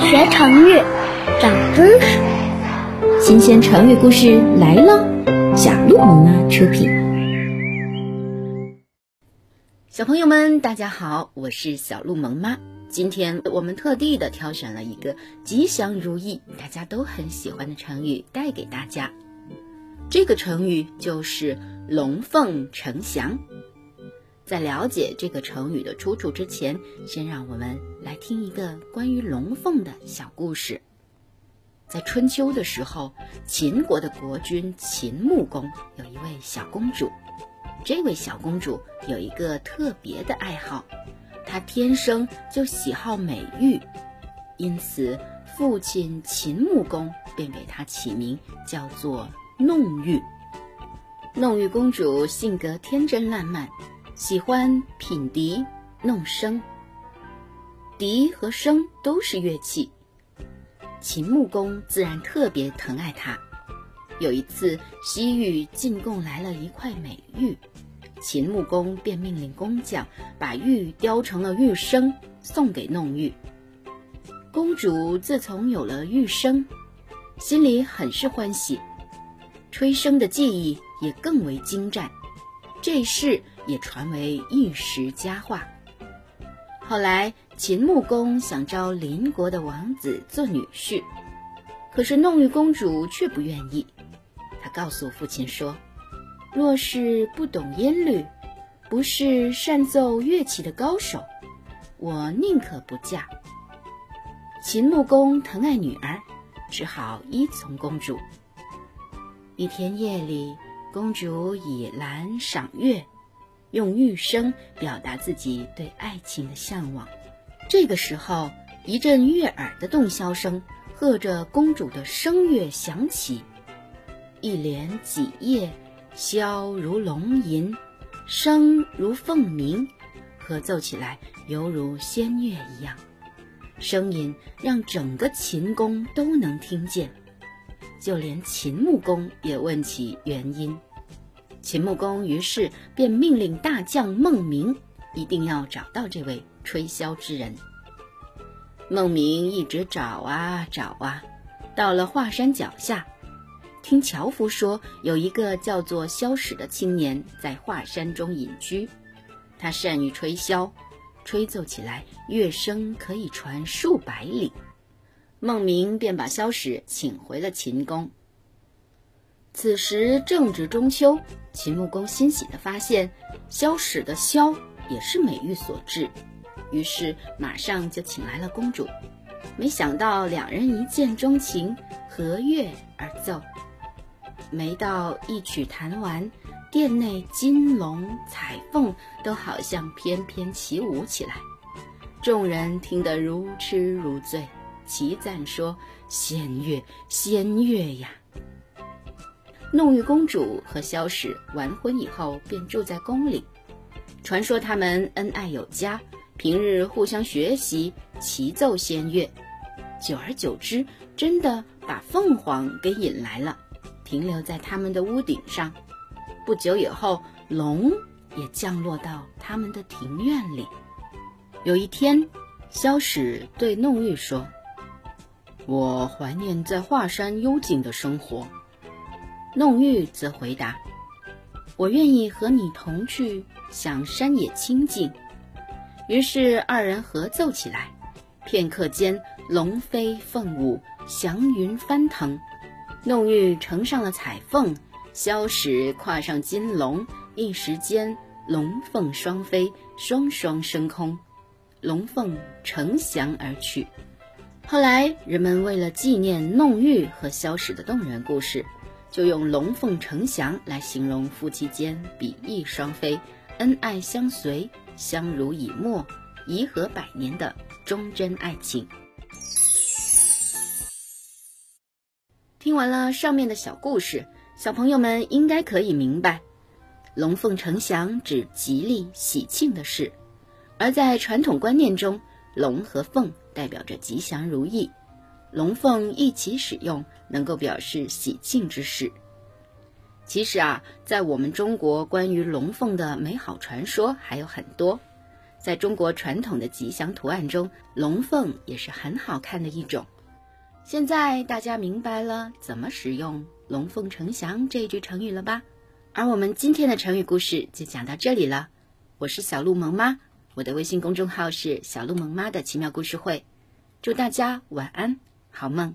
学成语，长知识。新鲜成语故事来了，小鹿萌妈出品。小朋友们，大家好，我是小鹿萌妈。今天我们特地的挑选了一个吉祥如意、大家都很喜欢的成语带给大家。这个成语就是“龙凤呈祥”。在了解这个成语的出处之前，先让我们来听一个关于龙凤的小故事。在春秋的时候，秦国的国君秦穆公有一位小公主。这位小公主有一个特别的爱好，她天生就喜好美玉，因此父亲秦穆公便给她起名叫做弄玉。弄玉公主性格天真烂漫。喜欢品笛、弄笙，笛和笙都是乐器。秦穆公自然特别疼爱她。有一次，西域进贡来了一块美玉，秦穆公便命令工匠把玉雕成了玉笙，送给弄玉。公主自从有了玉笙，心里很是欢喜，吹笙的技艺也更为精湛。这事。也传为一时佳话。后来，秦穆公想招邻国的王子做女婿，可是弄玉公主却不愿意。她告诉父亲说：“若是不懂音律，不是善奏乐器的高手，我宁可不嫁。”秦穆公疼爱女儿，只好依从公主。一天夜里，公主以兰赏月。用玉声表达自己对爱情的向往。这个时候，一阵悦耳的洞箫声和着公主的声乐响起，一连几夜，箫如龙吟，声如凤鸣，合奏起来犹如仙乐一样。声音让整个秦宫都能听见，就连秦穆公也问起原因。秦穆公于是便命令大将孟明，一定要找到这位吹箫之人。孟明一直找啊找啊，到了华山脚下，听樵夫说有一个叫做萧史的青年在华山中隐居，他善于吹箫，吹奏起来乐声可以传数百里。孟明便把萧史请回了秦宫。此时正值中秋，秦穆公欣喜地发现，萧史的箫也是美玉所制，于是马上就请来了公主。没想到两人一见钟情，合乐而奏。没到一曲弹完，殿内金龙彩凤都好像翩翩起舞起来，众人听得如痴如醉，齐赞说：“仙乐，仙乐呀！”弄玉公主和萧史完婚以后，便住在宫里。传说他们恩爱有加，平日互相学习，齐奏仙乐。久而久之，真的把凤凰给引来了，停留在他们的屋顶上。不久以后，龙也降落到他们的庭院里。有一天，萧史对弄玉说：“我怀念在华山幽静的生活。”弄玉则回答：“我愿意和你同去，享山野清静。”于是二人合奏起来。片刻间，龙飞凤舞，祥云翻腾。弄玉乘上了彩凤，萧史跨上金龙，一时间龙凤双飞，双双升空，龙凤呈祥而去。后来，人们为了纪念弄玉和萧史的动人故事。就用“龙凤呈祥”来形容夫妻间比翼双飞、恩爱相随、相濡以沫、颐和百年的忠贞爱情。听完了上面的小故事，小朋友们应该可以明白，“龙凤呈祥”指吉利喜庆的事，而在传统观念中，龙和凤代表着吉祥如意。龙凤一起使用，能够表示喜庆之事。其实啊，在我们中国，关于龙凤的美好传说还有很多。在中国传统的吉祥图案中，龙凤也是很好看的一种。现在大家明白了怎么使用“龙凤呈祥”这一句成语了吧？而我们今天的成语故事就讲到这里了。我是小鹿萌妈，我的微信公众号是“小鹿萌妈的奇妙故事会”。祝大家晚安，好梦。